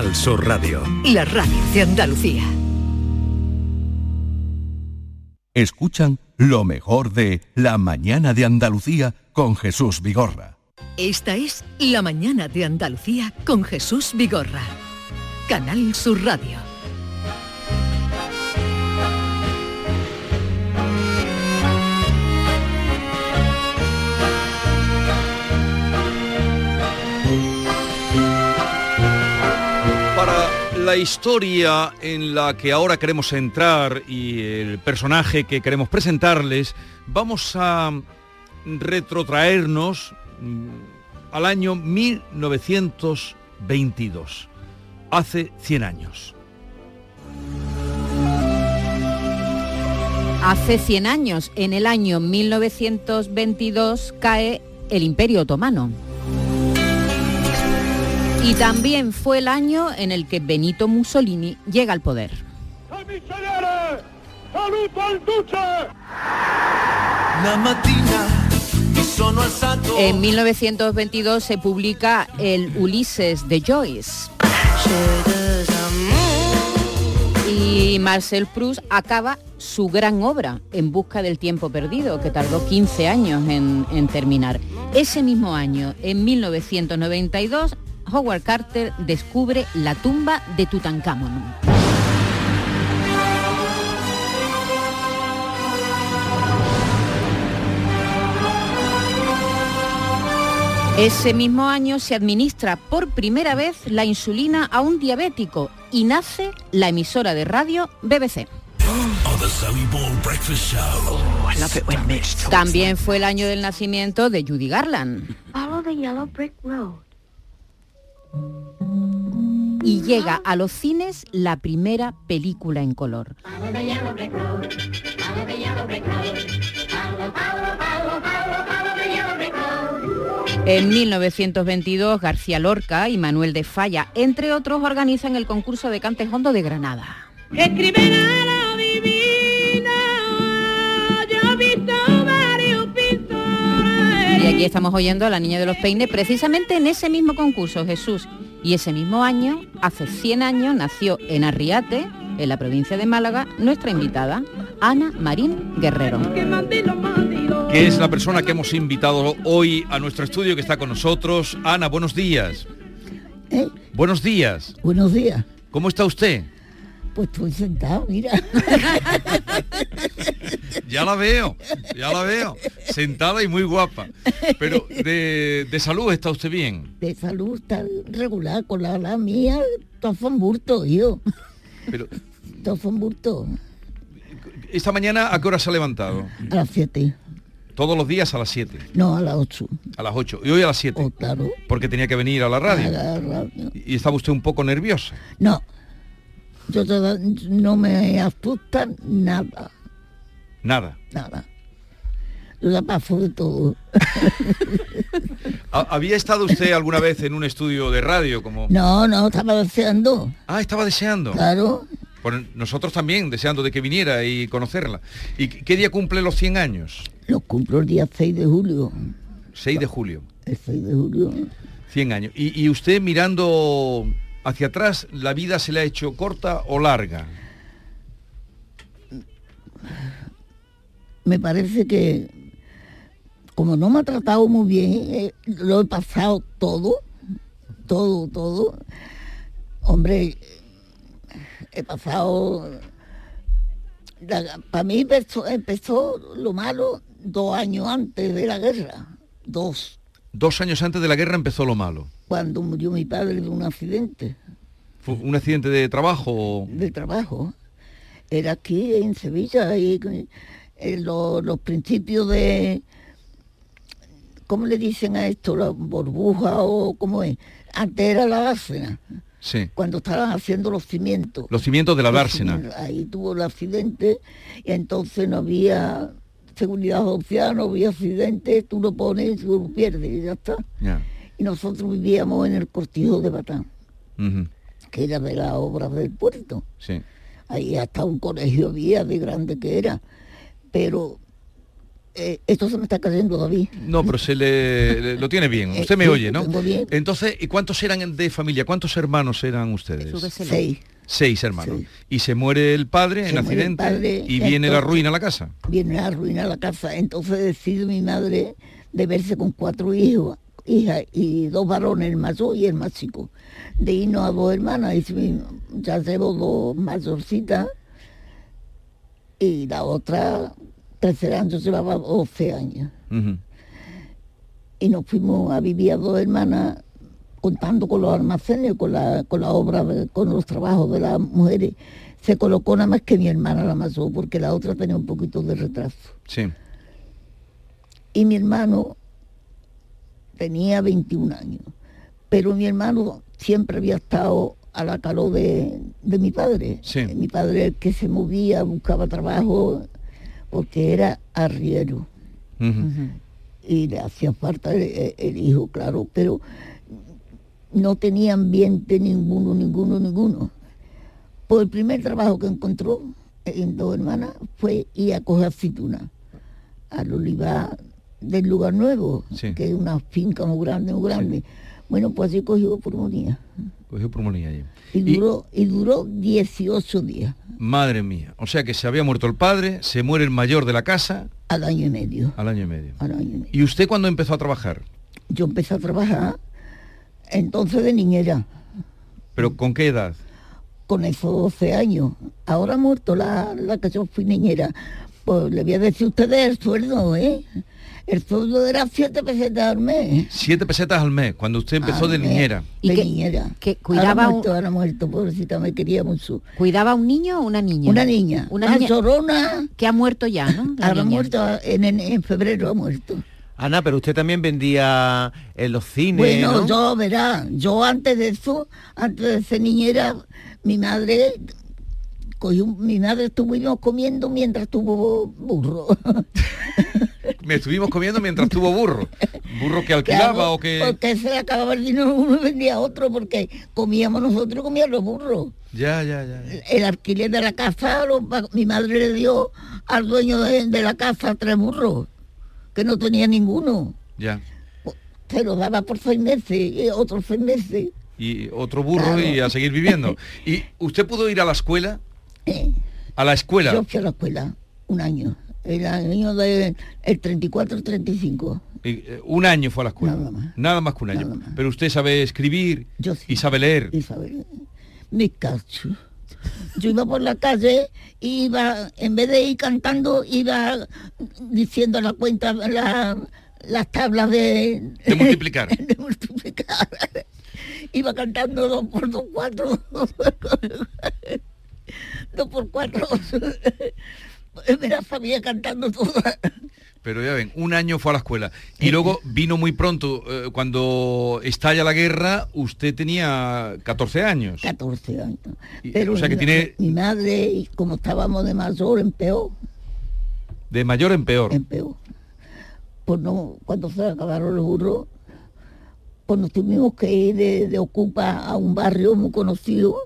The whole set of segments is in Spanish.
Al Sur Radio. La radio de Andalucía. de Andalucía. Escuchan lo mejor de La mañana de Andalucía con Jesús Vigorra. Esta es La mañana de Andalucía con Jesús Vigorra. Canal Sur Radio. La historia en la que ahora queremos entrar y el personaje que queremos presentarles, vamos a retrotraernos mm, al año 1922, hace 100 años. Hace 100 años, en el año 1922, cae el Imperio Otomano. Y también fue el año en el que Benito Mussolini llega al poder. En 1922 se publica el Ulises de Joyce. Y Marcel Proust acaba su gran obra, En busca del tiempo perdido, que tardó 15 años en, en terminar. Ese mismo año, en 1992, Howard Carter descubre la tumba de Tutankamón. Ese mismo año se administra por primera vez la insulina a un diabético y nace la emisora de radio BBC. También fue el año del nacimiento de Judy Garland y llega a los cines la primera película en color. En 1922, García Lorca y Manuel de Falla, entre otros, organizan el concurso de Cantejondo de Granada. Y aquí estamos oyendo a la niña de los peines precisamente en ese mismo concurso, Jesús. Y ese mismo año, hace 100 años, nació en Arriate, en la provincia de Málaga, nuestra invitada, Ana Marín Guerrero. Que es la persona que hemos invitado hoy a nuestro estudio que está con nosotros. Ana, buenos días. ¿Eh? Buenos días. Buenos días. ¿Cómo está usted? Pues estoy sentado, mira. ya la veo, ya la veo. Sentada y muy guapa. Pero de, salud está usted bien. De salud está regular, con la, la mía, todo burto, yo. Pero. Todo burto. ¿Esta mañana a qué hora se ha levantado? A las 7. ¿Todos los días a las 7? No, a las 8. A las 8. ¿Y hoy a las 7? Oh, claro. Porque tenía que venir a la radio. A la radio. ¿Y estaba usted un poco nerviosa? No, yo no me asusta nada. Nada. Nada. De todo. ¿Había estado usted alguna vez en un estudio de radio como? No, no, estaba deseando. Ah, estaba deseando. Claro. nosotros también, deseando de que viniera y conocerla. ¿Y qué día cumple los 100 años? Los cumplo el día 6 de julio. 6 de julio. El 6 de julio. 100 años. y usted mirando hacia atrás, ¿la vida se le ha hecho corta o larga? Me parece que como no me ha tratado muy bien, eh, lo he pasado todo, todo, todo. Hombre, he pasado... para mí empezó, empezó lo malo dos años antes de la guerra, dos. Dos años antes de la guerra empezó lo malo cuando murió mi padre de un accidente. ¿Fue un accidente de trabajo? De trabajo. Era aquí en Sevilla y eh, los, principios de, ¿cómo le dicen a esto? La burbuja o cómo es. Antes era la dársena. Sí. Cuando estaban haciendo los cimientos. Los cimientos de la dársena. Ahí tuvo el accidente y entonces no había seguridad social, no había accidente, tú lo pones, tú lo pierdes y ya está y nosotros vivíamos en el cortijo de Batán, que era de las obras del puerto. Ahí hasta un colegio había de grande que era. Pero Eh, esto se me está cayendo David. No, pero se le, lo tiene bien. Usted me oye, ¿no? Entonces, ¿y cuántos eran de familia? ¿Cuántos hermanos eran ustedes? Seis. Seis hermanos. Y se muere el padre en accidente y viene la ruina a la casa. Viene la ruina a la casa. Entonces decide mi madre de verse con cuatro hijos, hijas y dos varones, el mayor y el más chico. De irnos a dos hermanas. Y ya llevo dos mayorcitas y la otra tercer año llevaba 12 años. Y nos fuimos a vivir a dos hermanas contando con los almacenes, con la, con la obra, con los trabajos de las mujeres. Se colocó nada más que mi hermana la mayor, porque la otra tenía un poquito de retraso. Sí. Y mi hermano tenía 21 años, pero mi hermano siempre había estado a la calor de, mi padre. Mi padre el que se movía, buscaba trabajo, porque era arriero. Y le hacía falta el, hijo, claro, pero no tenía ambiente ninguno, ninguno, ninguno. Pues el primer trabajo que encontró en dos hermanas fue ir a coger aceituna al olivar del lugar nuevo, que es una finca muy grande, muy grande. Bueno, pues así cogió pulmonía. Cogió pulmonía allí. Y duró, y duró 18 días. Madre mía. O sea que se había muerto el padre, se muere el mayor de la casa. Al año y medio. Al año y medio. Al año y medio. ¿Y usted cuándo empezó a trabajar? Yo empecé a trabajar entonces de niñera. ¿Pero con qué edad? Con esos 12 años. Ahora ha muerto la, la que yo fui niñera. Pues le voy a decir a ustedes el sueldo, ¿eh? El sueldo era siete pesetas al mes. Siete pesetas al mes, cuando usted empezó de niñera. ¿Y de niñera. Que cuidaba ahora muerto, ahora muerto, pobrecita, me quería mucho. ¿Cuidaba un niño o una niña? Una niña. Una niña sorona. Que ha muerto ya, ¿no? ahora ha muerto, en, en, febrero ha muerto. Ana, pero usted también vendía en los cines. Bueno, yo, verá, yo antes de eso, antes de ser niñera, mi madre mi madre estuvimos comiendo mientras tuvo burro. me estuvimos comiendo mientras tuvo burro. ¿Burro que alquilaba o que...? Porque se acababa el dinero uno vendía otro, porque comíamos nosotros comían los burros. Ya, ya, ya. El alquiler de la casa, mi madre le dio al dueño de, la casa tres burros, que no tenía ninguno. Ya. Se lo daba por seis meses, y otros seis meses. Y otro burro y a seguir viviendo. ¿Y usted pudo ir a la escuela? Eh. ¿A la escuela? Yo fui a la escuela, un año el año del 34-35. Eh, un año fue a la escuela. Nada más. Nada más que un año. Pero usted sabe escribir y sabe leer. Y sabe Mi cacho. Yo iba por la calle y iba, en vez de ir cantando, iba diciendo la cuenta, las tablas de... De multiplicar. de multiplicar. iba cantando dos por dos, cuatro. dos por cuatro me la sabía cantando toda. Pero ya ven, un año fue a la escuela. Y luego vino muy pronto, eh, cuando estalla la guerra, usted tenía 14 años. 14 años. Pero o sea que tiene... Mi madre, como estábamos de mayor, en peor. De mayor en peor. En peor. Pues no, cuando se acabaron los burros, pues nos tuvimos que ir de, Ocupa a un barrio muy conocido,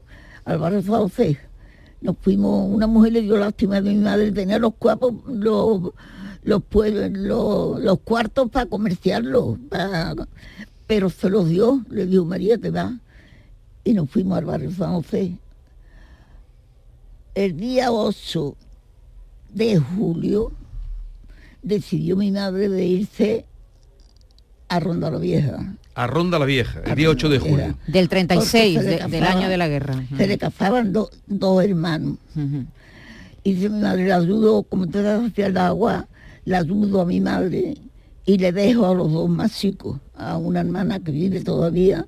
al barrio Sauce nos fuimos, una mujer le dio lástima de mi madre, tenía los cuartos, los, los, los, cuartos para comerciarlos, pero se los dio, le dijo María, te va. Y nos fuimos al barrio San José. El día 8 de julio decidió mi madre de irse a Ronda la Vieja. A Ronda la Vieja, el día 8 de julio. Del 36, del año de la guerra. Se le casaban dos hermanos. Y si mi madre, la ayudo, como te das hacia el agua, la ayudo a mi madre y le dejo a los dos más chicos, a una hermana que vive todavía,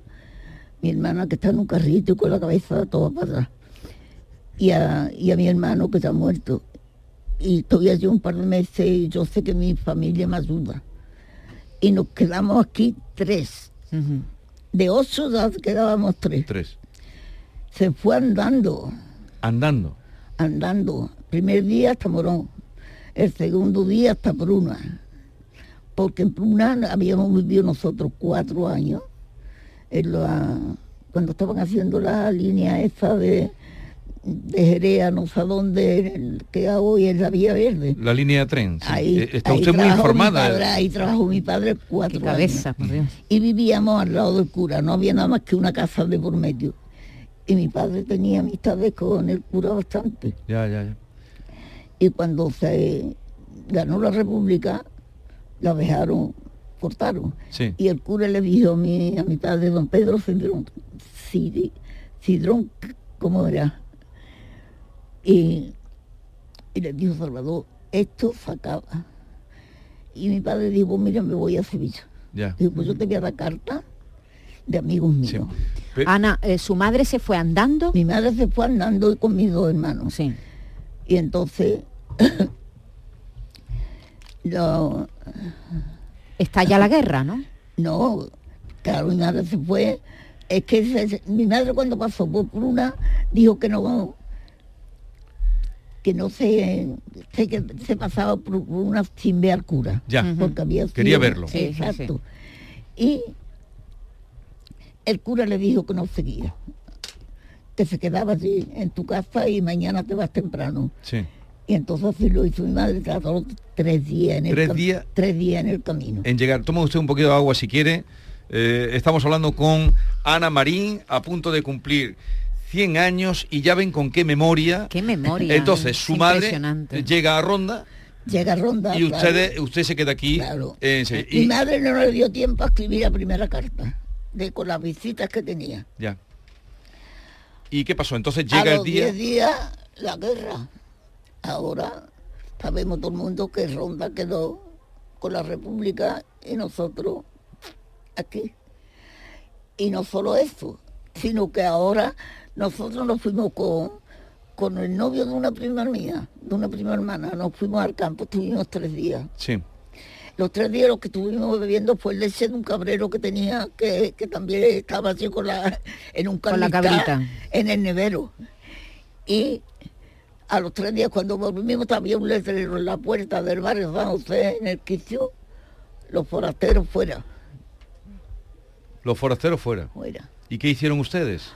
mi hermana que está en un carrito y con la cabeza toda para atrás, y a, y a mi hermano que está muerto. Y estoy allí un par de meses y yo sé que mi familia me ayuda y nos quedamos aquí tres. De ocho ya quedábamos tres. Tres. Se fue andando. Andando. Andando. Primer día hasta Morón. El segundo día hasta Pruna. Porque en Pruna habíamos vivido nosotros cuatro años. En la, cuando estaban haciendo la línea esa de, de Jerea, no sé dónde, que hoy es la Vía Verde. La línea de tren. Ahí, eh, Está usted muy informada. Padre, ahí trabajó mi padre cuatro cabeza, años. Y vivíamos al lado del cura, no había nada más que una casa de por medio. Y mi padre tenía amistades con el cura bastante. Ya, ya, ya. Y cuando se ganó la República, la dejaron, cortaron. Sí. Y el cura le dijo a mi, a mi padre, don Pedro Cidrón, Cidrón, ¿cómo era? Y, le dijo Salvador, esto se acaba. Y mi padre dijo, mira, me voy a Sevilla. Ya. Dijo, pues yo te voy a dar carta de amigos míos. Ana, eh, ¿su madre se fue andando? Mi madre se fue andando con mis dos hermanos. Sí. Y entonces... lo, Está ya la guerra, ¿no? No, claro, mi madre se fue. Es que mi madre cuando pasó por una dijo que no que no se, que se pasaba por una sin ver cura. Ya. Porque había Quería verlo. Sí, exacto. Y el cura le dijo que no seguía. Que se quedaba allí en tu casa y mañana te vas temprano. Sí. Y entonces así lo hizo mi madre, tardó tres días en el ¿Tres días? tres días en el camino. En llegar. Toma usted un poquito de agua si quiere. Eh, estamos hablando con Ana Marín, a punto de cumplir 100 años y ya ven con qué memoria. Qué memoria. Entonces, su madre llega a Ronda. Llega a Ronda. Y usted, usted se queda aquí. Claro. Mi madre no le dio tiempo a escribir la primera carta, de con las visitas que tenía. Ya. ¿Y qué pasó? Entonces llega el día. Diez días la guerra. Ahora sabemos todo el mundo que Ronda quedó con la República y nosotros aquí. Y no solo eso, sino que ahora nosotros nos fuimos con, con el novio de una prima mía, de una prima hermana, nos fuimos al campo, estuvimos tres días. Sí. Los tres días lo que estuvimos bebiendo fue leche de un cabrero que tenía, que, también estaba así con la, en un con la cabrita. en el nevero. Y a los tres días cuando volvimos había un letrero en la puerta del barrio San José, en el quicio, los forasteros fuera. Los forasteros fuera. Fuera. ¿Y qué hicieron ustedes?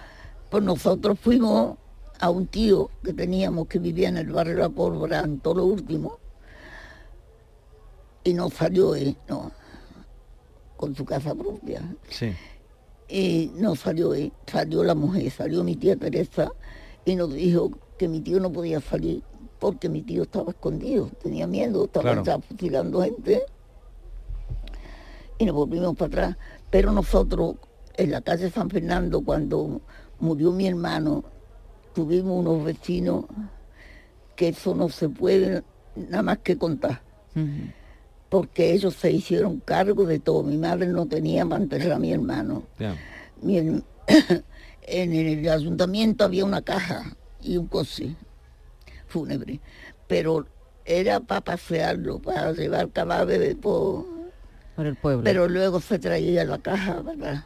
Pues nosotros fuimos a un tío que teníamos que vivía en el barrio La Pólvora, en todo lo último, y no salió él, no, con su casa propia. Sí. Y no salió él, salió la mujer, salió mi tía Teresa y nos dijo que mi tío no podía salir porque mi tío estaba escondido, tenía miedo, estaba fusilando gente. Y nos volvimos para atrás. Pero nosotros, en la calle San Fernando, cuando murió mi hermano, tuvimos unos vecinos que eso no se puede nada más que contar. Porque ellos se hicieron cargo de todo. Mi madre no tenía para enterrar a mi hermano. en el ayuntamiento había una caja y un coche fúnebre, pero era para pasearlo, para llevar cadáveres por, por el pueblo. Pero luego se traía la caja, ¿verdad?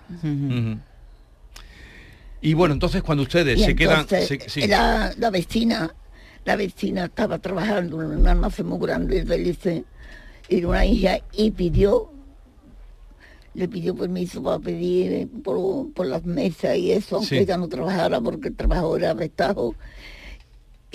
Y bueno, entonces cuando ustedes se quedan... la, vecina, la vecina estaba trabajando en un almacén muy grande de y una hija y pidió le pidió permiso para pedir por, las mesas y eso, aunque ella no trabajara porque el trabajo era vestajo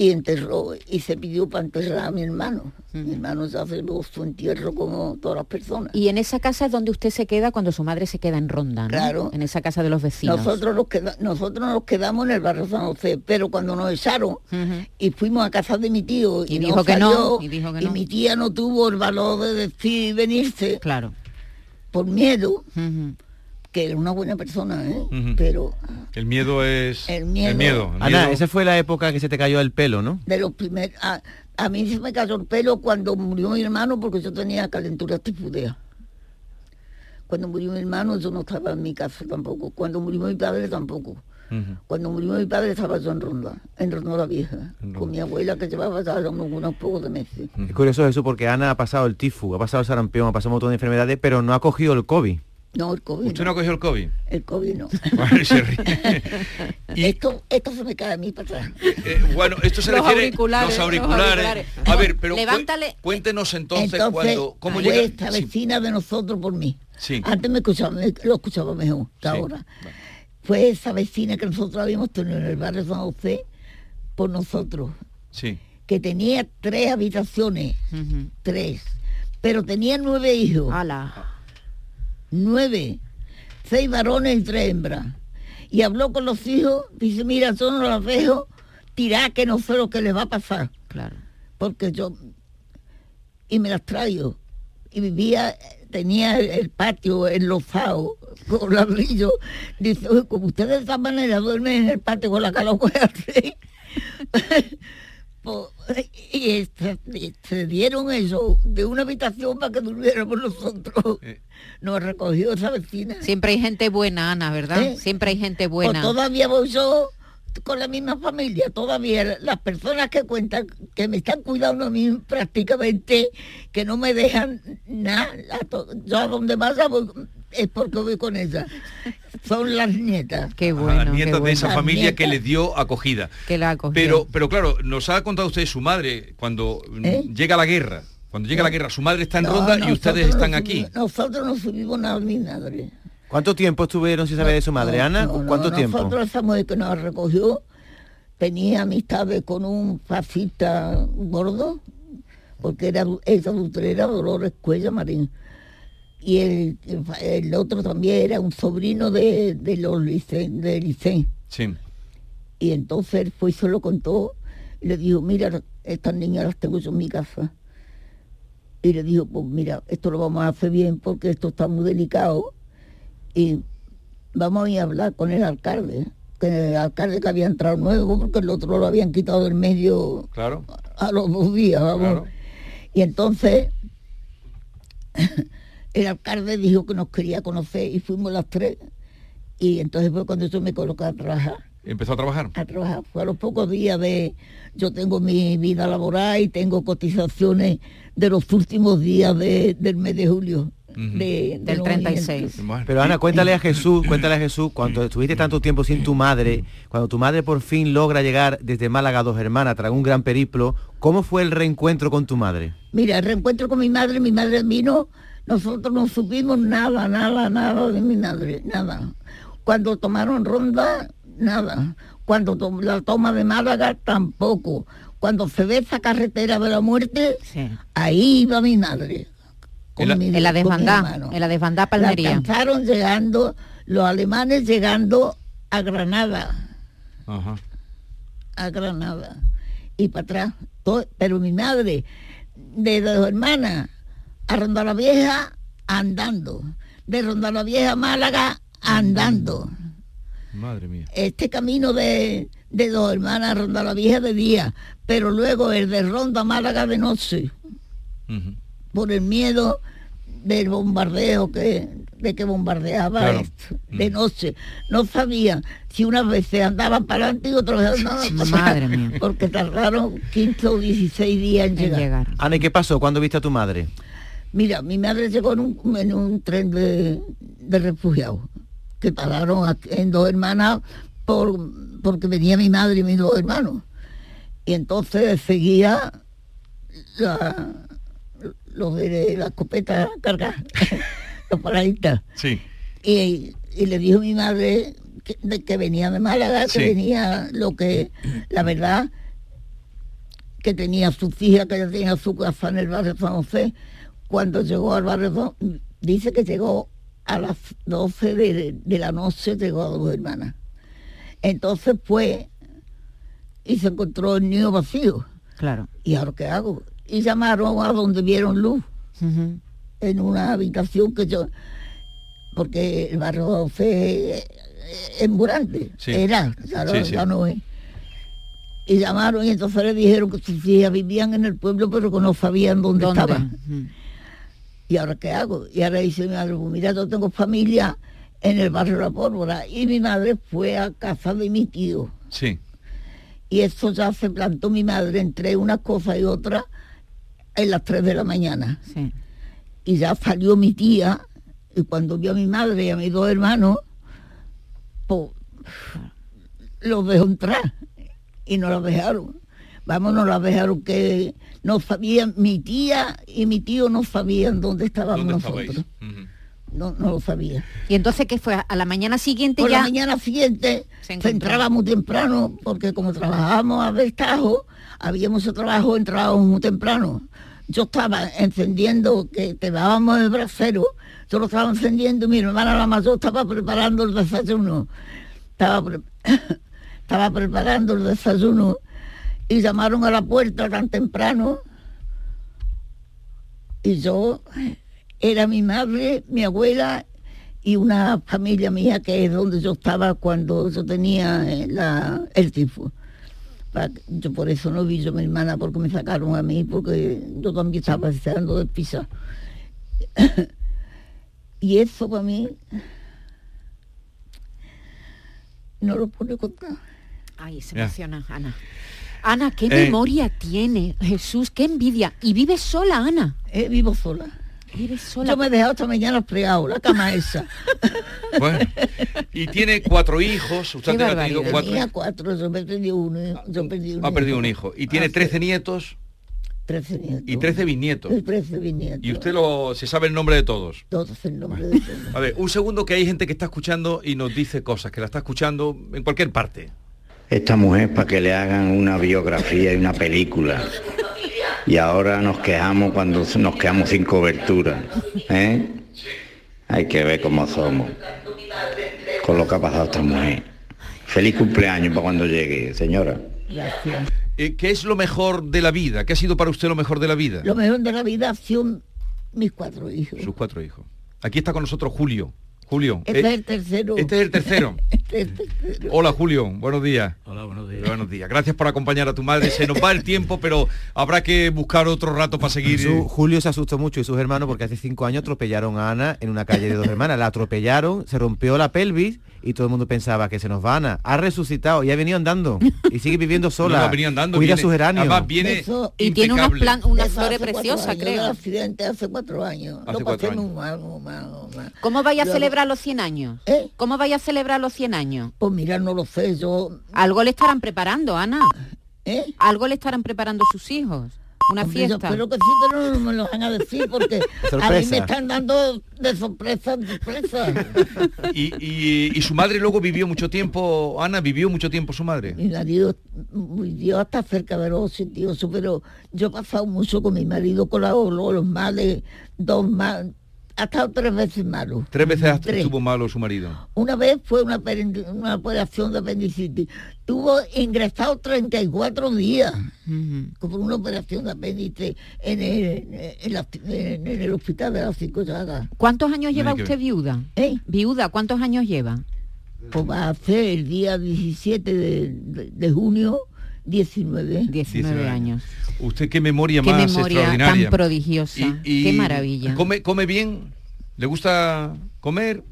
y enterró y se pidió para enterrar a mi hermano. Mi hermano ya hace su entierro como todas las personas. Y en esa casa es donde usted se queda cuando su madre se queda en Ronda, ¿no? Claro. En esa casa de los vecinos. Nosotros nos, queda, nosotros nos quedamos en el barrio San José, pero cuando nos echaron y fuimos a casa de mi tío y, dijo, que no, y, dijo que no, y mi tía no tuvo el valor de decir venirse. Claro. Por miedo que era una buena persona, ¿eh? pero... El miedo es... El miedo. Ana, esa fue la época que se te cayó el pelo, ¿no? De los primeros... A, mí se me cayó el pelo cuando murió mi hermano porque yo tenía calentura tifudea. Cuando murió mi hermano yo no estaba en mi casa tampoco. Cuando murió mi padre tampoco. Cuando murió mi padre estaba yo en Ronda, en Ronda la Vieja, con mi abuela que llevaba ya unos pocos de meses. Es curioso eso porque Ana ha pasado el tifus, ha pasado el sarampión, ha pasado un montón de enfermedades, pero no ha cogido el COVID. No, el COVID. ¿Usted no, cogió el COVID? El COVID no. y... esto, esto se me cae a mí para atrás. Eh, bueno, esto se los refiere auriculares, los auriculares. A ver, pero Levántale. cuéntenos entonces, cuando cómo llega esta vecina de nosotros por mí. Sí. Antes me escuchaba, lo escuchaba mejor que ahora. Fue esa vecina que nosotros habíamos tenido en el barrio San José por nosotros. Sí. Que tenía tres habitaciones, tres, pero tenía nueve hijos. Nueve, seis varones y tres hembras. Y habló con los hijos, dice, mira, yo no las dejo tirar que no sé lo que les va a pasar. Claro. Porque yo, y me las traigo. Y vivía, tenía el, patio enlozado con ladrillo. Dice, como ustedes de esta manera duermen en el patio con la calor así. y se, dieron eso de una habitación para que durmiéramos nosotros. Eh. Nos recogió esa vecina. Siempre hay gente buena, Ana, ¿verdad? ¿Eh? Siempre hay gente pues buena. todavía voy yo con la misma familia, todavía las personas que cuentan, que me están cuidando a mí prácticamente, que no me dejan nada, yo a donde más voy, es porque voy con ella. Son las nietas. Qué bueno. las nietas de esa familia que les dio acogida. Que la Pero, pero claro, nos ha contado usted su madre cuando ¿Eh? llega la guerra. Cuando llega la guerra, su madre está en Ronda y ustedes están aquí. nosotros no subimos nada mi madre. ¿Cuánto tiempo estuvieron, si sabe de su madre, Ana? ¿Cuánto tiempo? Nosotros esa mujer que nos recogió tenía amistades con un fascista gordo, porque era esa era Dolores Cuella Marín. Y el, el, otro también era un sobrino de, de los licen, de Licen. Sí. Y entonces pues se lo contó y le dijo, mira, estas niñas las tengo yo en mi casa. Y le dijo, pues mira, esto lo vamos a hacer bien porque esto está muy delicado y vamos a ir a hablar con el alcalde, que el alcalde que había entrado nuevo, porque el otro lo habían quitado del medio claro. a los dos días, vamos. Y entonces el alcalde dijo que nos quería conocer y fuimos las tres. Y entonces fue cuando yo me coloqué a trabajar. ¿Empezó a trabajar? A trabajar. Fue a los pocos días de... Yo tengo mi vida laboral y tengo cotizaciones de los últimos días del mes de julio del 36. Pero Ana, cuéntale a Jesús, cuéntale a Jesús, cuando estuviste tanto tiempo sin tu madre, cuando tu madre por fin logra llegar desde Málaga a Dos Hermanas tras un gran periplo, ¿cómo fue el reencuentro con tu madre? Mira, el reencuentro con mi madre, mi madre vino, nosotros no supimos nada, nada, nada de mi madre, nada. Cuando tomaron ronda, nada. Cuando la toma de Málaga, tampoco. Cuando se ve esa carretera de la muerte, ahí iba mi madre en la, desbandada, en la desbandada Palmería. alcanzaron llegando, los alemanes llegando a Granada. A Granada. Y para atrás. pero mi madre, de dos hermanas, a Ronda la Vieja, andando. De Ronda la Vieja a Málaga, andando. Madre mía. Este camino de, de dos hermanas Ronda la Vieja de día, pero luego el de Ronda a Málaga de noche. Por el miedo del bombardeo que de que bombardeaba esto, de mm. noche. No sabía si unas veces andaban para adelante y otras veces andaban Madre mía. Porque tardaron 15 o 16 días en, llegar. Ana, ¿y qué pasó? ¿Cuándo viste a tu madre? Mira, mi madre llegó en un, en un tren de, de refugiados, que pararon en dos hermanas por, porque venía mi madre y mis dos hermanos. Y entonces seguía la, los de la escopeta cargada, los paraditas. Sí. Y, le dijo mi madre que, venía de Málaga, que venía lo que, la verdad, que tenía su hija, que ya tenía su casa en el barrio San José. Cuando llegó al barrio, dice que llegó a las 12 de, la noche, llegó a dos hermanas. Entonces fue y se encontró el niño vacío. Claro. ¿Y ahora qué hago? y llamaron a donde vieron luz, en una habitación que yo, porque el barrio fue emburante, era, ya, no es. Y llamaron y entonces le dijeron que sus hijas vivían en el pueblo pero que no sabían dónde, estaban. ¿Y ahora qué hago? Y ahora dice mi madre, pues mira, yo tengo familia en el barrio La Pólvora. Y mi madre fue a casa de mi tío. Sí. Y eso ya se plantó mi madre entre una cosa y otra en las 3 de la mañana. Y ya salió mi tía, y cuando vio a mi madre y a mis dos hermanos, pues los dejó entrar y no la dejaron. Vamos, no la dejaron que no sabían, mi tía y mi tío no sabían dónde estábamos nosotros. no, no lo sabía. ¿Y entonces qué fue? ¿A la mañana siguiente Por ya? la mañana siguiente Se se, encontró. entraba muy temprano, porque como trabajábamos a destajo, había mucho trabajo, entrábamos muy temprano. Yo estaba encendiendo, que te dábamos el brasero, yo lo estaba encendiendo y mi hermana la mayor estaba preparando el desayuno. Estaba, pre- estaba preparando el desayuno y llamaron a la puerta tan temprano y yo era mi madre, mi abuela y una familia mía que es donde yo estaba cuando yo tenía eh, la- el tifo. Yo por eso no vi yo a mi hermana porque me sacaron a mí porque yo también estaba deseando de pisar. y eso para mí no lo puedo contar. Ay, se emociona, Ana. Ana, qué Eh. memoria tiene. Jesús, qué envidia. Y vive sola, Ana. Eh, vivo sola. Vive sola. Yo me he dejado esta mañana fregado, la cama esa. Bueno, y tiene cuatro hijos, usted Qué ha tenido cuatro, Tenía cuatro, yo me perdí uno. Yo perdí un ha perdido un hijo. hijo, y tiene Ah, sí. 13 nietos 13 nietos. y 13 bisnietos. Y 13 bisnietos. Y usted lo, se sabe el nombre de todos. Todos el nombre de todos. A ver, un segundo que hay gente que está escuchando y nos dice cosas, que la está escuchando en cualquier parte. Esta mujer para que le hagan una biografía y una película. Y ahora nos quejamos cuando nos quedamos sin cobertura. ¿eh? Hay que ver cómo somos. Con lo que ha pasado esta mujer. Feliz cumpleaños para cuando llegue, señora. Gracias. Eh, ¿Qué es lo mejor de la vida? ¿Qué ha sido para usted lo mejor de la vida? Lo mejor de la vida ha sido mis cuatro hijos. Sus cuatro hijos. Aquí está con nosotros Julio. Julio. Este eh, es el tercero. este es el tercero. Este es el tercero. Hola Julio, buenos días. Hola, buenos días. Buenos días. Gracias por acompañar a tu madre. Se nos va el tiempo, pero habrá que buscar otro rato para seguir. Su- eh, Julio se asustó mucho y sus hermanos porque hace cinco años atropellaron a Ana en una calle de dos hermanas. La atropellaron, se rompió la pelvis y todo el mundo pensaba que se nos va Ana. Ha resucitado y ha venido andando y sigue viviendo sola. no, venía andando. Cuida viene- sus geranios. Además viene Eso- y tiene unas, plan- unas flores preciosas, creo. accidente hace cuatro años. Hace Lo cuatro pasé años. muy mal, muy mal, muy mal. ¿Cómo vaya a Luego- celebrar los 100 años? ¿Eh? ¿Cómo vaya a celebrar los 100 años? Pues mira, no lo sé, yo... Algo le estarán preparando, Ana. ¿eh? Algo le estarán preparando sus hijos. Una Hombre, yo fiesta. espero que sí, pero no me lo van a decir porque a mí me están dando de sorpresa en sorpresa. Y, y- y su madre luego vivió mucho tiempo, Ana, vivió mucho tiempo su madre. Mi marido vivió hasta cerca de los 88, pero yo he pasado mucho con mi marido, con la- los, los males, dos más, ha estado tres veces malo. Tres veces Tres. estuvo malo su marido. Una vez fue una, operación de apendicitis. Tuvo ingresado 34 días Ujú. por una operación de apéndice en el, en la- en el hospital de las cinco llagas. ¿Cuántos años lleva usted ver. viuda? ¿Eh? Viuda, ¿cuántos años lleva? Pues va a ser el día 17 de, de- de junio 19. 19 19 años. Usted qué memoria Qué más memoria extraordinaria. tan prodigiosa. Y- y Qué maravilla. ¿Come, come bien? ¿Le gusta comer?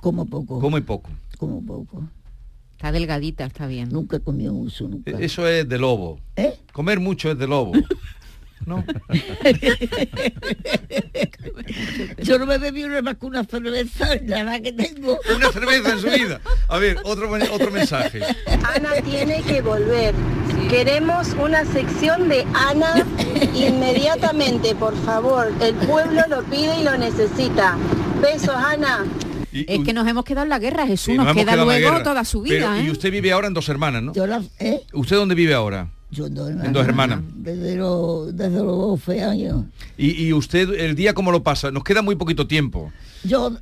Como poco. Come poco. Como poco. Está delgadita, está bien. Nunca comió mucho, nunca. E- Eso es de lobo. ¿Eh? Comer mucho es de lobo. ¿No? Yo no me bebí una más que una cerveza, la más que tengo. Una cerveza en su vida. A ver, otro, otro mensaje. Ana tiene que volver. Queremos una sección de Ana inmediatamente, por favor. El pueblo lo pide y lo necesita. Besos, Ana. Y- Es que nos hemos quedado en la guerra, Jesús. Sí, nos, queda luego toda su Pero- vida, Y ¿eh? usted vive ahora en dos hermanas, ¿no? Yo la, ¿eh? ¿Usted dónde vive ahora? Yo en dos En dos hermanas. Desde los, desde los 12 años. Y, y usted el día cómo lo pasa? Nos queda muy poquito tiempo. Yo,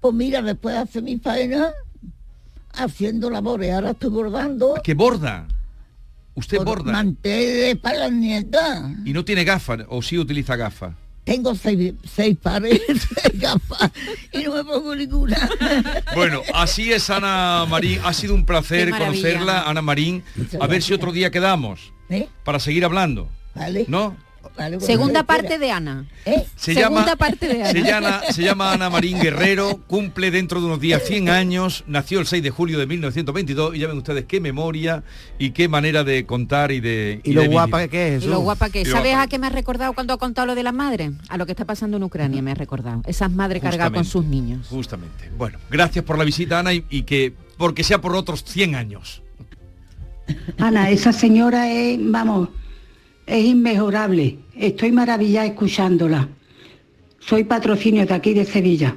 pues mira, después de hacer mi faena, haciendo labores, ahora estoy bordando. ¿Qué borda? Usted borda. Manteles para las nietas. Y no tiene gafas, o sí utiliza gafas. Tengo seis, seis pares de gafas y no me pongo ninguna. Bueno, así es Ana Marín. Ha sido un placer conocerla, Ana Marín. Muchas A ver si otro día quedamos ¿Eh? para seguir hablando. ¿Vale? ¿No? Segunda usted parte de Ana. ¿Eh? Se Segunda llama, parte de Ana. Se llama, se llama Ana Marín Guerrero, cumple dentro de unos días 100 años, nació el 6 de julio de 1922 y ya ven ustedes qué memoria y qué manera de contar y de... Y lo de guapa vivir. que es Y lo guapa que es. ¿Sabes guapa. a qué me ha recordado cuando ha contado lo de las madres? A lo que está pasando en Ucrania me ha recordado. Esas madres cargadas con sus niños. Justamente. Bueno, gracias por la visita, Ana, y, y que porque sea por otros 100 años. Ana, esa señora es, vamos, es inmejorable. Estoy maravillada escuchándola. Soy patrocinio de aquí de Sevilla.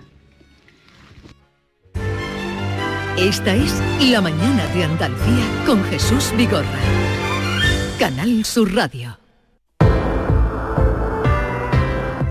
Esta es La mañana de Andalucía con Jesús Vigorra. Canal Sur Radio.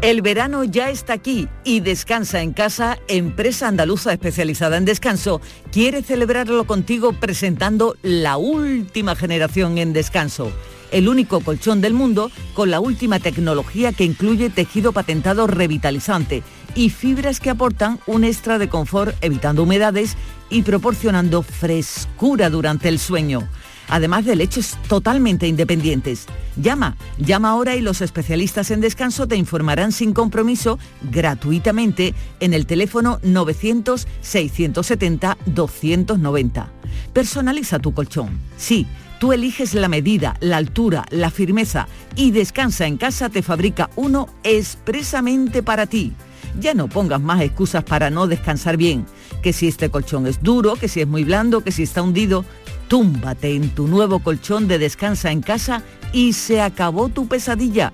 El verano ya está aquí y Descansa en Casa, empresa andaluza especializada en descanso, quiere celebrarlo contigo presentando la última generación en descanso. El único colchón del mundo con la última tecnología que incluye tejido patentado revitalizante y fibras que aportan un extra de confort evitando humedades y proporcionando frescura durante el sueño además de leches totalmente independientes. Llama, llama ahora y los especialistas en descanso te informarán sin compromiso gratuitamente en el teléfono 900-670-290. Personaliza tu colchón. Sí, tú eliges la medida, la altura, la firmeza y Descansa en casa te fabrica uno expresamente para ti. Ya no pongas más excusas para no descansar bien, que si este colchón es duro, que si es muy blando, que si está hundido, túmbate en tu nuevo colchón de descansa en casa y se acabó tu pesadilla.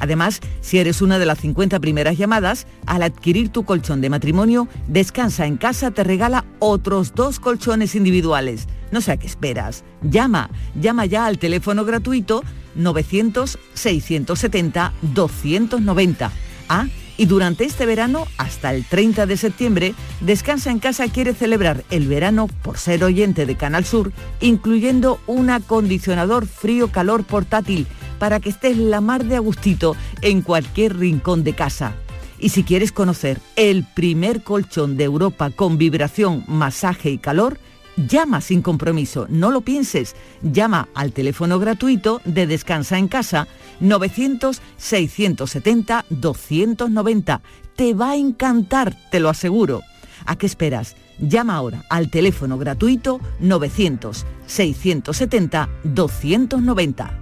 Además, si eres una de las 50 primeras llamadas, al adquirir tu colchón de matrimonio, Descansa en casa te regala otros dos colchones individuales. No sé a qué esperas. Llama, llama ya al teléfono gratuito 900-670-290. Ah, y durante este verano, hasta el 30 de septiembre, Descansa en Casa quiere celebrar el verano por ser oyente de Canal Sur, incluyendo un acondicionador frío-calor portátil para que estés la mar de agustito en cualquier rincón de casa. Y si quieres conocer el primer colchón de Europa con vibración, masaje y calor, Llama sin compromiso, no lo pienses. Llama al teléfono gratuito de Descansa en Casa 900-670-290. Te va a encantar, te lo aseguro. ¿A qué esperas? Llama ahora al teléfono gratuito 900-670-290.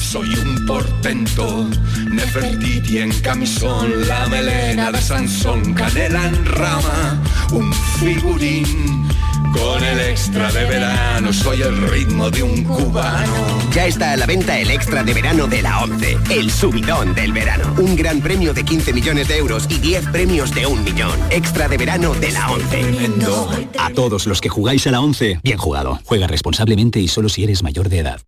soy un portento. Nefertiti en camisón, la melena de Sansón, canela en rama, un figurín. Con el extra de verano soy el ritmo de un cubano. Ya está a la venta el extra de verano de la 11, el subidón del verano. Un gran premio de 15 millones de euros y 10 premios de un millón. Extra de verano de la 11. A todos los que jugáis a la 11, bien jugado. Juega responsablemente y solo si eres mayor de edad.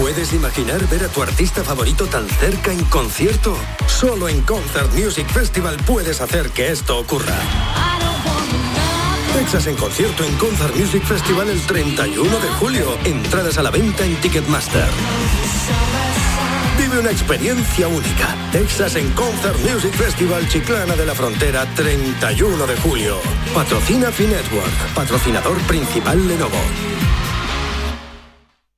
¿Puedes imaginar ver a tu artista favorito tan cerca en concierto? Solo en Concert Music Festival puedes hacer que esto ocurra. Texas en concierto en Concert Music Festival el 31 de julio. Entradas a la venta en Ticketmaster. Vive una experiencia única. Texas en Concert Music Festival Chiclana de la Frontera 31 de julio. Patrocina Finetwork, patrocinador principal Lenovo.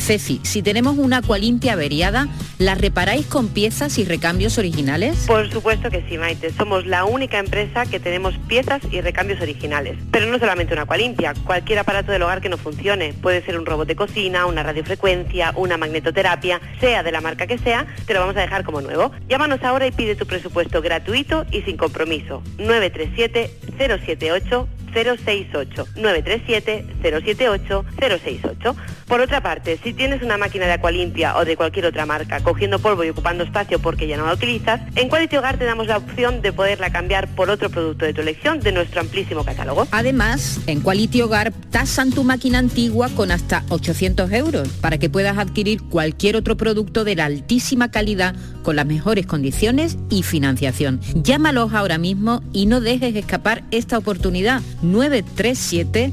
Ceci, si tenemos una Aqualimpia averiada, ¿la reparáis con piezas y recambios originales? Por supuesto que sí, Maite. Somos la única empresa que tenemos piezas y recambios originales. Pero no solamente una Aqualimpia, cualquier aparato del hogar que no funcione. Puede ser un robot de cocina, una radiofrecuencia, una magnetoterapia, sea de la marca que sea, te lo vamos a dejar como nuevo. Llámanos ahora y pide tu presupuesto gratuito y sin compromiso. 937 078 068 937 078 068 Por otra parte, si tienes una máquina de Aqualimpia o de cualquier otra marca cogiendo polvo y ocupando espacio porque ya no la utilizas, en Quality Hogar te damos la opción de poderla cambiar por otro producto de tu elección de nuestro amplísimo catálogo. Además, en Quality Hogar tasan tu máquina antigua con hasta 800 euros para que puedas adquirir cualquier otro producto de la altísima calidad con las mejores condiciones y financiación. Llámalos ahora mismo y no dejes escapar esta oportunidad. 937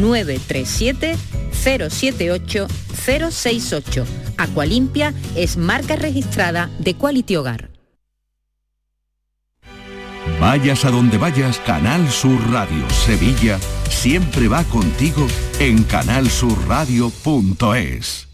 937 078 068. Aqualimpia es marca registrada de Quality Hogar. Vayas a donde vayas, Canal Sur Radio Sevilla siempre va contigo en canalsurradio.es.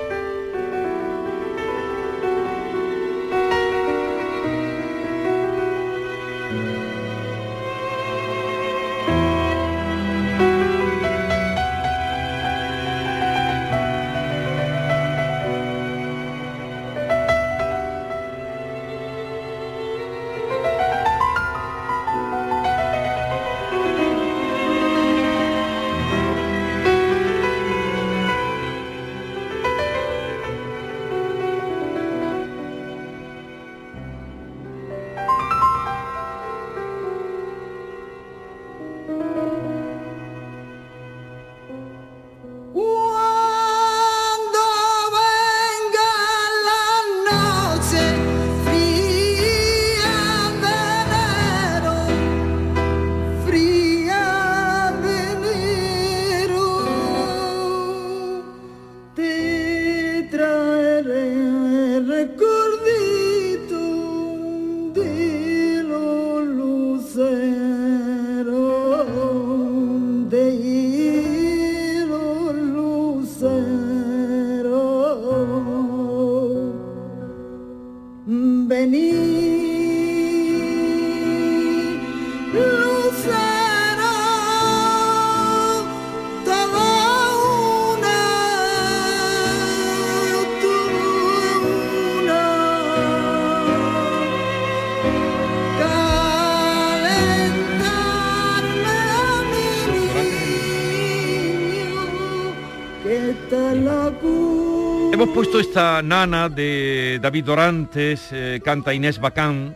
Esta nana de David Dorantes, eh, canta Inés Bacán,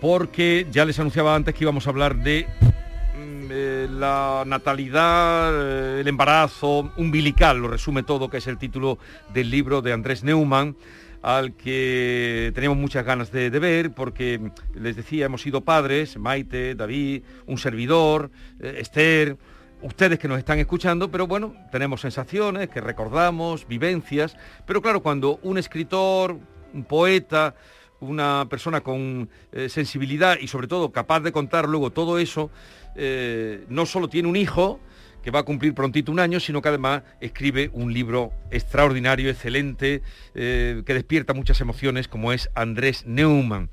porque ya les anunciaba antes que íbamos a hablar de mm, eh, la natalidad, eh, el embarazo umbilical, lo resume todo, que es el título del libro de Andrés Neumann al que teníamos muchas ganas de, ver, porque les decía, hemos sido padres, Maite, David, un servidor, Esther, ustedes que nos están escuchando, pero bueno, tenemos sensaciones que recordamos, vivencias, pero claro, cuando un escritor, un poeta, una persona con eh, sensibilidad y sobre todo capaz de contar luego todo eso, eh, no solo tiene un hijo, que va a cumplir prontito un año, sino que además escribe un libro extraordinario, excelente, eh, que despierta muchas emociones, como es Andrés Neumann.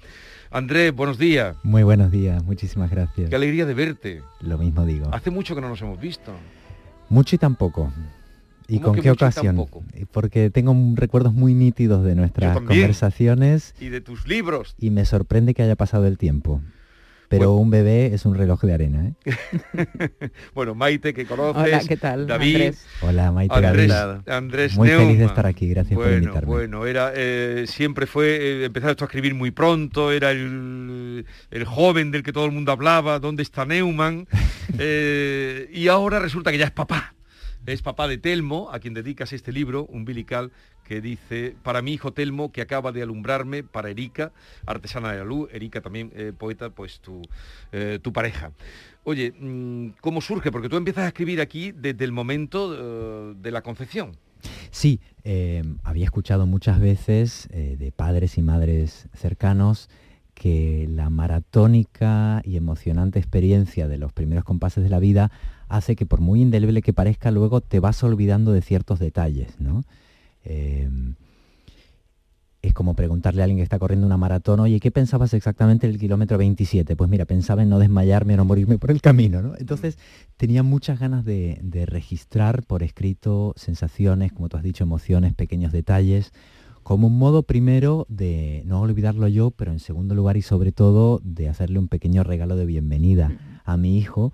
Andrés, buenos días. Muy buenos días, muchísimas gracias. Qué alegría de verte. Lo mismo digo. Hace mucho que no nos hemos visto. Mucho y tampoco. ¿Y con qué ocasión? Porque tengo recuerdos muy nítidos de nuestras conversaciones. Y de tus libros. Y me sorprende que haya pasado el tiempo. Pero un bebé es un reloj de arena, ¿eh? bueno, Maite, que conoces. Hola, ¿qué tal? David. Hola, Maite. Andrés, Andrés Muy feliz de estar aquí, gracias por invitarme. Bueno, era, eh, siempre fue, eh, empezar esto a escribir muy pronto, era el, el, joven del que todo el mundo hablaba, ¿dónde está Neumann? Eh, y ahora resulta que ya es papá. Es papá de Telmo, a quien dedicas este libro, umbilical, que dice, para mi hijo Telmo, que acaba de alumbrarme, para Erika, artesana de la luz, Erika también eh, poeta, pues tu, eh, tu pareja. Oye, mm, ¿cómo surge? Porque tú empiezas a escribir aquí desde el momento eh, de la concepción. Sí, había escuchado muchas veces de padres y madres cercanos que la maratónica y emocionante experiencia de los primeros compases de la vida hace que por muy indeleble que parezca, luego te vas olvidando de ciertos detalles, ¿no? Em, es como preguntarle a alguien que está corriendo una maratón, oye, ¿qué pensabas exactamente en el kilómetro 27? Pues mira, pensaba en no desmayarme o no morirme por el camino, ¿no? Entonces tenía muchas ganas de, registrar por escrito sensaciones, como tú has dicho, emociones, pequeños detalles, como un modo primero de no olvidarlo yo, pero en segundo lugar y sobre todo de hacerle un pequeño regalo de bienvenida a mi hijo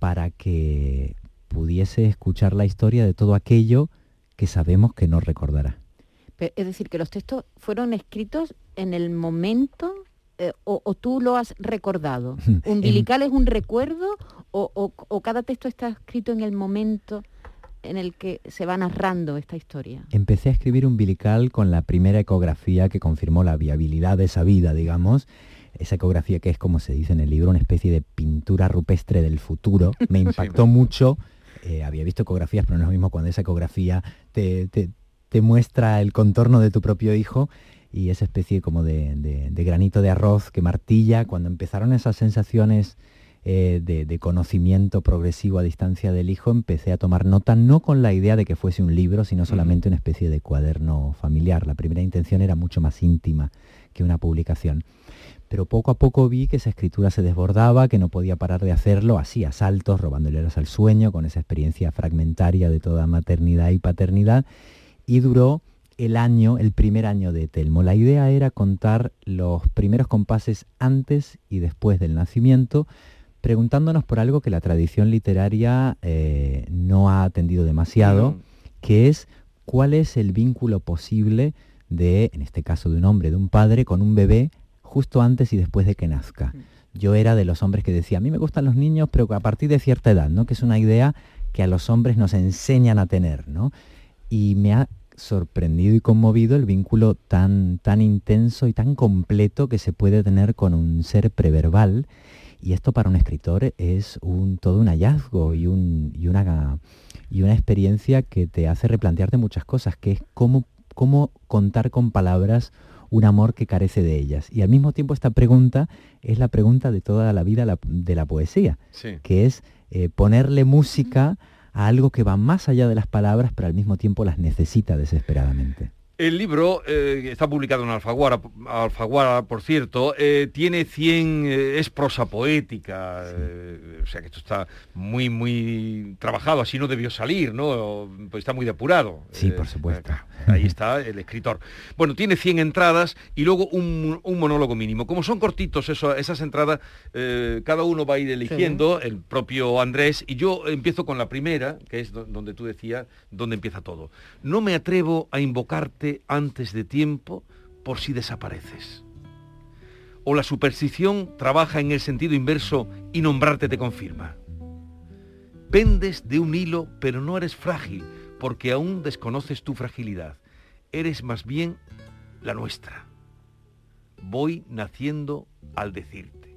para que pudiese escuchar la historia de todo aquello que sabemos que no recordará. Es decir, que los textos fueron escritos en el momento eh, o, tú lo has recordado. ¿Umbilical es un recuerdo o, cada texto está escrito en el momento en el que se va narrando esta historia? Empecé a escribir Umbilical con la primera ecografía que confirmó la viabilidad de esa vida, digamos. Esa ecografía que es, como se dice en el libro, una especie de pintura rupestre del futuro. Me impactó mucho eh, había visto ecografías, pero no es lo mismo cuando esa ecografía te, muestra el contorno de tu propio hijo y esa especie como de, granito de arroz que martilla, cuando empezaron esas sensaciones eh, de, conocimiento progresivo a distancia del hijo, empecé a tomar nota, no con la idea de que fuese un libro, sino solamente una especie de cuaderno familiar. La primera intención era mucho más íntima que una publicación pero poco a poco vi que esa escritura se desbordaba, que no podía parar de hacerlo así, a saltos, robándole horas al sueño, con esa experiencia fragmentaria de toda maternidad y paternidad, y duró el año, el primer año de Telmo. La idea era contar los primeros compases antes y después del nacimiento, preguntándonos por algo que la tradición literaria eh, no ha atendido demasiado, que es cuál es el vínculo posible de, en este caso de un hombre, de un padre, con un bebé justo antes y después de que nazca. Mm. Yo era de los hombres que decía, a mí me gustan los niños, pero a partir de cierta edad, ¿no? Que es una idea que a los hombres nos enseñan a tener, ¿no? Y me ha sorprendido y conmovido el vínculo tan, tan intenso y tan completo que se puede tener con un ser preverbal. Y esto para un escritor es un, todo un hallazgo y, un, y, una, y una experiencia que te hace replantearte muchas cosas, que es cómo, cómo contar con palabras un amor que carece de ellas. Y al mismo tiempo esta pregunta es la pregunta de toda la vida de la poesía, que es eh, ponerle música a algo que va más allá de las palabras, pero al mismo tiempo las necesita desesperadamente. El libro, eh, está publicado en Alfaguara, Alfaguara por cierto, eh, tiene 100, eh, es prosa poética, o sea que esto está muy, muy trabajado, así no debió salir, ¿no? Pues está muy depurado. Sí, por supuesto. ahí está el escritor. Bueno, tiene 100 entradas y luego un, monólogo mínimo. Como son cortitos eso, esas entradas, cada uno va a ir eligiendo, el propio Andrés, y yo empiezo con la primera, que es donde tú decías, donde empieza todo. No me atrevo a invocarte antes de tiempo por si desapareces. O la superstición trabaja en el sentido inverso y nombrarte te confirma. Pendes de un hilo, pero no eres frágil, porque aún desconoces tu fragilidad. Eres más bien la nuestra. Voy naciendo al decirte.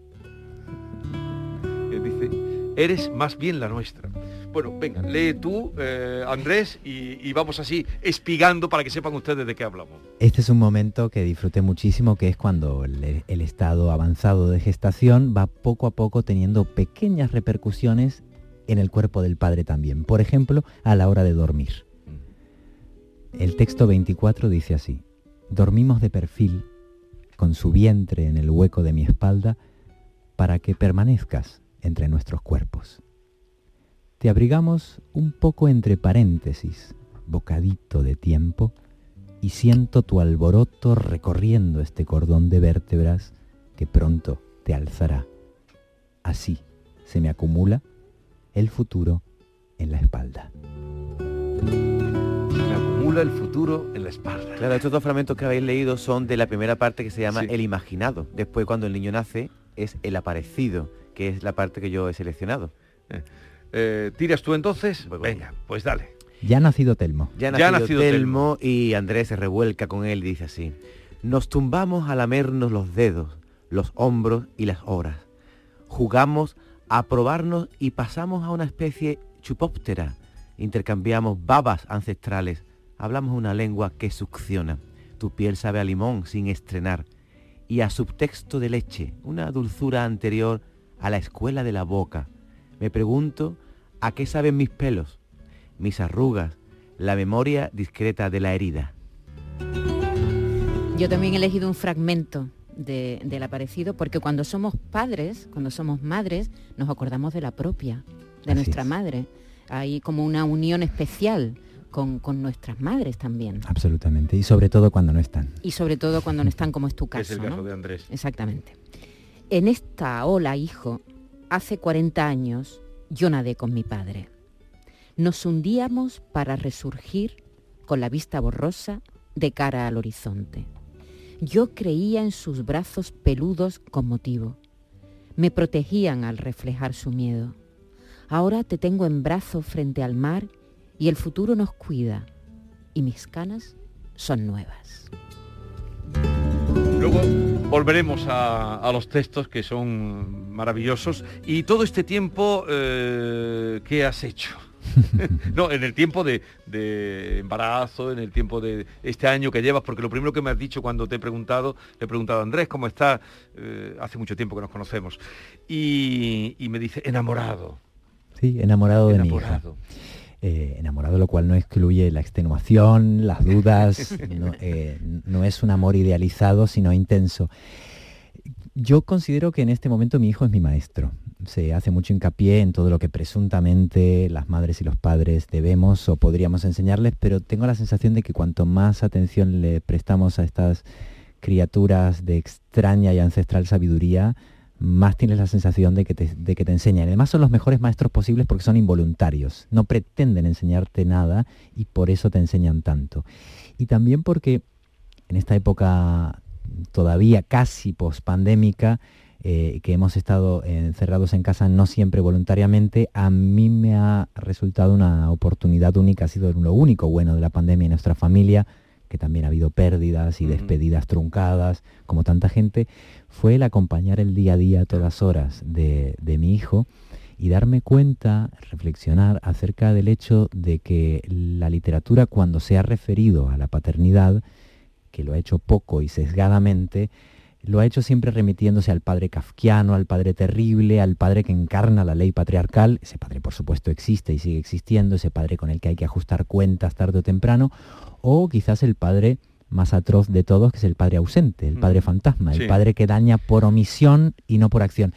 dice, eres más bien la nuestra. Bueno, venga, lee tú, eh, Andrés, y, vamos así espigando para que sepan ustedes de qué hablamos. Este es un momento que disfruté muchísimo, que es cuando el, el estado avanzado de gestación va poco a poco teniendo pequeñas repercusiones en el cuerpo del padre también. Por ejemplo, a la hora de dormir. El texto 24 dice así, dormimos de perfil, con su vientre en el hueco de mi espalda, para que permanezcas entre nuestros cuerpos. Te abrigamos un poco entre paréntesis, bocadito de tiempo, y siento tu alboroto recorriendo este cordón de vértebras que pronto te alzará. Así se me acumula el futuro en la espalda el futuro en la espalda. Claro, estos dos fragmentos que habéis leído son de la primera parte que se llama El imaginado. Después, cuando el niño nace, es el aparecido, que es la parte que yo he seleccionado. Eh, eh, ¿Tiras tú entonces? Venga, pues dale. Ya ha nacido Telmo. Ya ha nacido, Telmo, y Andrés se revuelca con él y dice así. Nos tumbamos a lamernos los dedos, los hombros y las horas. Jugamos a probarnos y pasamos a una especie chupóptera. Intercambiamos babas ancestrales, hablamos una lengua que succiona. Tu piel sabe a limón sin estrenar. Y a subtexto de leche, una dulzura anterior a la escuela de la boca. Me pregunto, ¿a qué saben mis pelos, mis arrugas, la memoria discreta de la herida? Yo también he elegido un fragmento del aparecido porque cuando somos padres, cuando somos madres, nos acordamos de la propia, de nuestra madre. Hay como una unión especial con, nuestras madres también. Absolutamente, y sobre todo cuando no están. Y sobre todo cuando no están, como es tu caso. Es el caso de Andrés. Exactamente. En esta ola, hijo, hace 40 años yo nadé con mi padre. Nos hundíamos para resurgir con la vista borrosa de cara al horizonte. Yo creía en sus brazos peludos con motivo. Me protegían al reflejar su miedo. Ahora te tengo en brazos frente al mar y el futuro nos cuida y mis canas son nuevas. Volveremos a, los textos que son maravillosos y todo este tiempo eh, ¿qué has hecho? no, en el tiempo de, embarazo, en el tiempo de este año que llevas, porque lo primero que me has dicho cuando te he preguntado, le he preguntado a Andrés cómo está, eh, hace mucho tiempo que nos conocemos, y, me dice, enamorado. Sí, enamorado, de mi hija. Eh, enamorado, lo cual no excluye la extenuación, las dudas, eh, no, es un amor idealizado, sino intenso. Yo considero que en este momento mi hijo es mi maestro. Se hace mucho hincapié en todo lo que presuntamente las madres y los padres debemos o podríamos enseñarles, pero tengo la sensación de que cuanto más atención le prestamos a estas criaturas de extraña y ancestral sabiduría, más tienes la sensación de que, te, de que te enseñan. Además son los mejores maestros posibles porque son involuntarios, no pretenden enseñarte nada y por eso te enseñan tanto. Y también porque en esta época todavía casi pospandémica, eh, que hemos estado encerrados en casa no siempre voluntariamente, a mí me ha resultado una oportunidad única, ha sido lo único bueno de la pandemia en nuestra familia, que también ha habido pérdidas y despedidas truncadas, como tanta gente, fue el acompañar el día a día, todas horas de, mi hijo y darme cuenta, reflexionar acerca del hecho de que la literatura cuando se ha referido a la paternidad, que lo ha hecho poco y sesgadamente, lo ha hecho siempre remitiéndose al padre kafkiano, al padre terrible, al padre que encarna la ley patriarcal. Ese padre, por supuesto, existe y sigue existiendo, ese padre con el que hay que ajustar cuentas tarde o temprano, o quizás el padre más atroz de todos, que es el padre ausente, el padre mm. fantasma, el padre que daña por omisión y no por acción.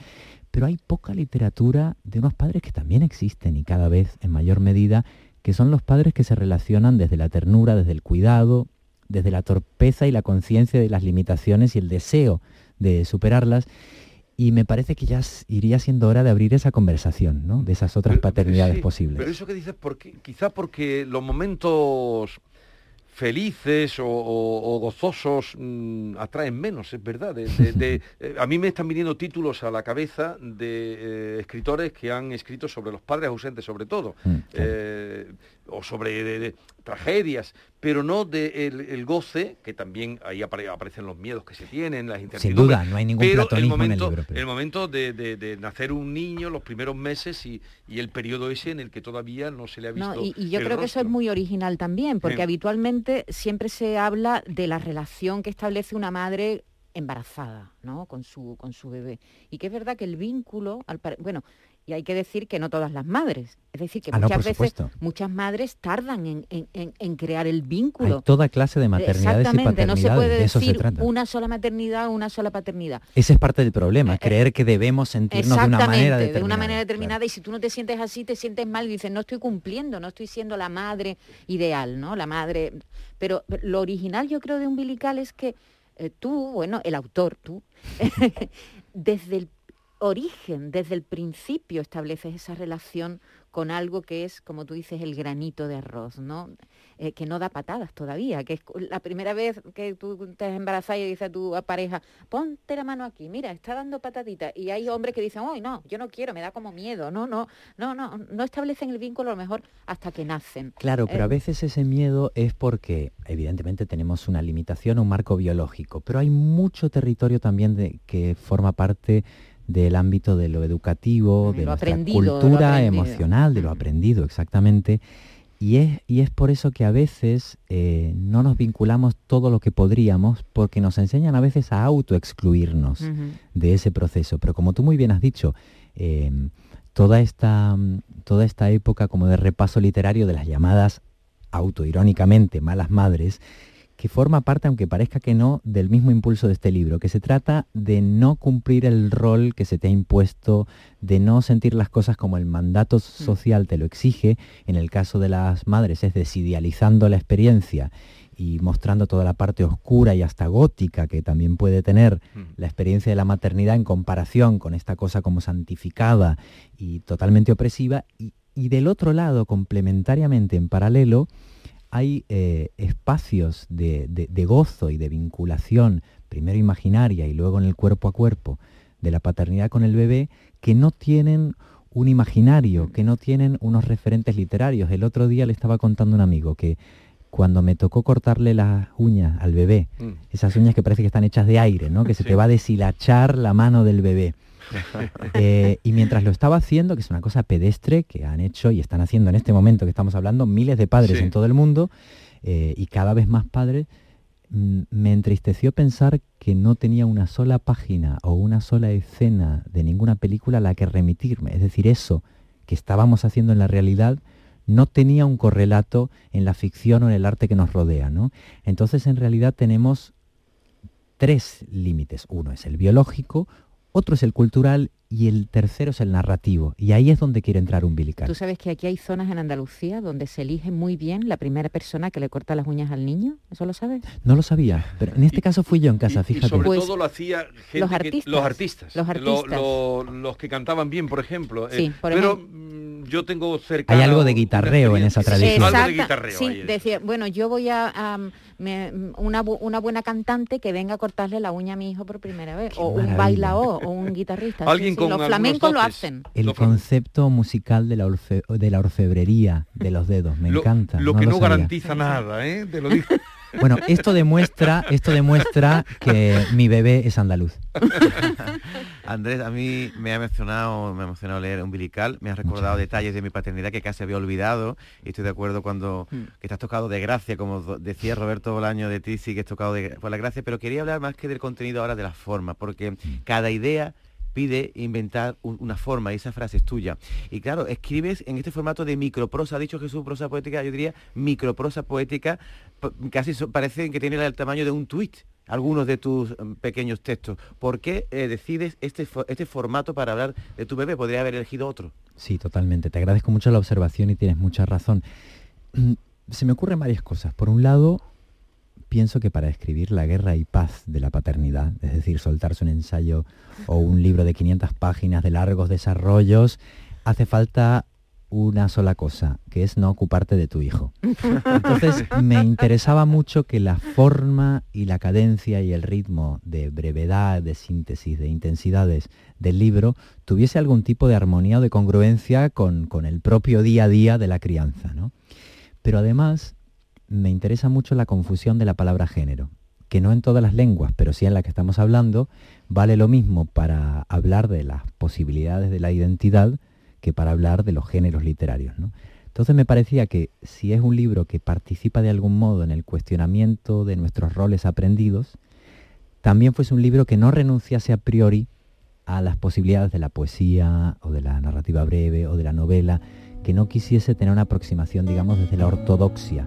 Pero hay poca literatura de unos padres que también existen y cada vez en mayor medida, que son los padres que se relacionan desde la ternura, desde el cuidado, desde la torpeza y la conciencia de las limitaciones y el deseo de superarlas. Y me parece que ya iría siendo hora de abrir esa conversación, ¿no? De esas otras paternidades posibles. Pero eso que dices, porque, quizá porque los momentos felices o, gozosos mm, atraen menos, es verdad. Eh, a mí me están viniendo títulos a la cabeza de eh, escritores que han escrito sobre los padres ausentes sobre todo, mm, eh, o sobre tragedias, pero no de el, goce, que también ahí aparecen los miedos que se tienen, las incertidumbres. Sin duda, no hay ningún pero el momento, en el libro. El momento de, nacer un niño, los primeros meses y, el periodo ese en el que todavía no se le ha visto. No, y, yo creo que eso es muy original también, porque habitualmente siempre se habla de la relación que establece una madre embarazada, ¿no? Con su, con su bebé. Y que es verdad que el vínculo, al bueno, y hay que decir que no todas las madres. Es decir, que ah, muchas veces muchas madres tardan en, crear el vínculo. Hay toda clase de maternidades Exactamente, no se puede decir una sola maternidad o una sola paternidad. Ese es parte del problema, eh, eh, creer que debemos sentirnos de una manera determinada. de una manera determinada y si tú no te sientes así, te sientes mal y dices, no estoy cumpliendo, no estoy siendo la madre ideal, ¿no? La madre... Pero lo original yo creo de Umbilical es que eh, tú, bueno, el autor, tú, desde el origen, desde el principio estableces esa relación con algo que es, como tú dices, el granito de arroz, ¿no? Eh, que no da patadas todavía, que es la primera vez que tú te has embarazado y dices a tu pareja, ponte la mano aquí, mira, está dando pataditas. Y hay hombres que dicen, ¡ay, no, yo no quiero, me da como miedo! No, no, no, no, no establecen el vínculo a lo mejor hasta que nacen. Claro, pero a eh, veces ese miedo es porque, evidentemente, tenemos una limitación, un marco biológico, pero hay mucho territorio también de, que forma parte del ámbito de lo educativo, de, nuestra cultura emocional, de lo aprendido exactamente. Y es, y es por eso que a veces eh, no nos vinculamos todo lo que podríamos, porque nos enseñan a veces a autoexcluirnos de ese proceso. Pero como tú muy bien has dicho, em, toda, esta, toda esta época como de repaso literario de las llamadas autoirónicamente malas madres, que forma parte, aunque parezca que no, del mismo impulso de este libro, que se trata de no cumplir el rol que se te ha impuesto, de no sentir las cosas como el mandato mm. social te lo exige, en el caso de las madres es desidealizando la experiencia y mostrando toda la parte oscura y hasta gótica que también puede tener mm. la experiencia de la maternidad en comparación con esta cosa como santificada y totalmente opresiva, y, y del otro lado, complementariamente en paralelo, hay eh, espacios de, gozo y de vinculación, primero imaginaria y luego en el cuerpo a cuerpo, de la paternidad con el bebé, que no tienen un imaginario, que no tienen unos referentes literarios. El otro día le estaba contando un amigo que cuando me tocó cortarle las uñas al bebé, mm. esas uñas que parece que están hechas de aire, ¿no? que se te va a deshilachar la mano del bebé. Eh, y mientras lo estaba haciendo, que es una cosa pedestre que han hecho y están haciendo en este momento que estamos hablando miles de padres en todo el mundo eh, y cada vez más padres, mm, me entristeció pensar que no tenía una sola página o una sola escena de ninguna película a la que remitirme. Es decir, eso que estábamos haciendo en la realidad no tenía un correlato en la ficción o en el arte que nos rodea. ¿no? Entonces, en realidad tenemos tres límites. Uno es el biológico, otro es el cultural y el tercero es el narrativo. Y ahí es donde quiere entrar Umbilical. Tú sabes que aquí hay zonas en Andalucía donde se elige muy bien la primera persona que le corta las uñas al niño. ¿Eso lo sabes? No lo sabía, pero en este caso fui yo en casa, fíjate. sobre pues todo lo hacía los artistas. los artistas. Los, artistas. los que cantaban bien, por ejemplo. Sí, eh, pero mm, yo tengo cerca... Hay algo de guitarreo en esa tradición. algo de guitarreo. Sí, decía, bueno, yo voy a una, una, buena cantante que venga a cortarle la uña a mi hijo por primera vez, o un bailaor, o un guitarrista. Los flamencos lo hacen. El concepto musical de la, de la orfebrería de los dedos, me encanta. Lo que no garantiza nada, ¿eh? Te lo digo. Bueno, esto demuestra, esto demuestra que mi bebé es andaluz. Andrés, a mí me ha emocionado, me ha emocionado leer Umbilical, me ha recordado detalles de mi paternidad que casi había olvidado y estoy de acuerdo cuando mm. que estás tocado de gracia, como decía Roberto Bolaño de ti, sí que es tocado de, por la gracia, pero quería hablar más que del contenido ahora de la forma, porque mm. cada idea pide inventar una forma y esa frase es tuya. Y claro, escribes en este formato de microprosa, ha dicho Jesús, prosa poética, yo diría microprosa poética, casi parece que tiene el tamaño de un tuit algunos de tus mm, pequeños textos. ¿Por qué eh, decides este, este formato para hablar de tu bebé? Podría haber elegido otro. Sí, totalmente. Te agradezco mucho la observación y tienes mucha razón. Mm, se me ocurren varias cosas. Por un lado, pienso que para escribir la guerra y paz de la paternidad, es decir, soltarse un ensayo o un libro de 500 páginas de largos desarrollos, hace falta una sola cosa, que es no ocuparte de tu hijo. Entonces me interesaba mucho que la forma y la cadencia y el ritmo de brevedad, de síntesis, de intensidades del libro tuviese algún tipo de armonía o de congruencia con, con el propio día a día de la crianza. ¿no? Pero además me interesa mucho la confusión de la palabra género, que no en todas las lenguas, pero sí en la que estamos hablando, vale lo mismo para hablar de las posibilidades de la identidad que para hablar de los géneros literarios. Entonces me parecía que si es un libro que participa de algún modo en el cuestionamiento de nuestros roles aprendidos, también fuese un libro que no renunciase a priori a las posibilidades de la poesía o de la narrativa breve o de la novela, que no quisiese tener una aproximación, digamos, desde la ortodoxia.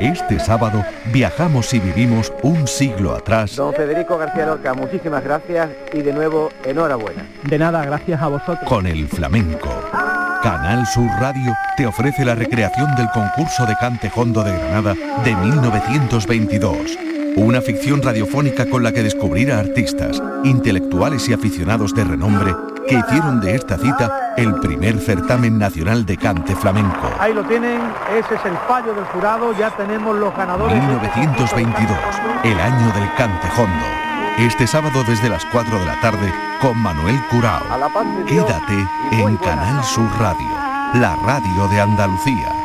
Este sábado viajamos y vivimos un siglo atrás Don Federico García Lorca, muchísimas gracias y de nuevo enhorabuena. De nada, gracias a vosotros. con el flamenco. Canal Sur Radio te ofrece la recreación del concurso de cante hondo de Granada de 1922. Una ficción radiofónica con la que descubrir a artistas, intelectuales y aficionados de renombre que hicieron de esta cita el primer certamen nacional de cante flamenco. Ahí lo tienen, ese es el fallo del jurado, ya tenemos los ganadores. 1922, el año del cante hondo. Este sábado desde las 4 de la tarde con Manuel Curao. Quédate en Canal Sur Radio, la radio de Andalucía.